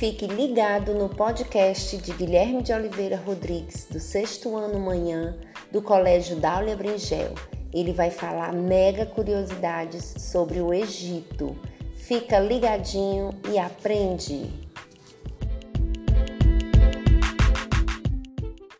fique ligado no podcast de Guilherme de Oliveira Rodrigues, do sexto ano manhã, do Colégio Dália Bringel. Ele vai falar mega curiosidades sobre o Egito. Fica ligadinho e aprende!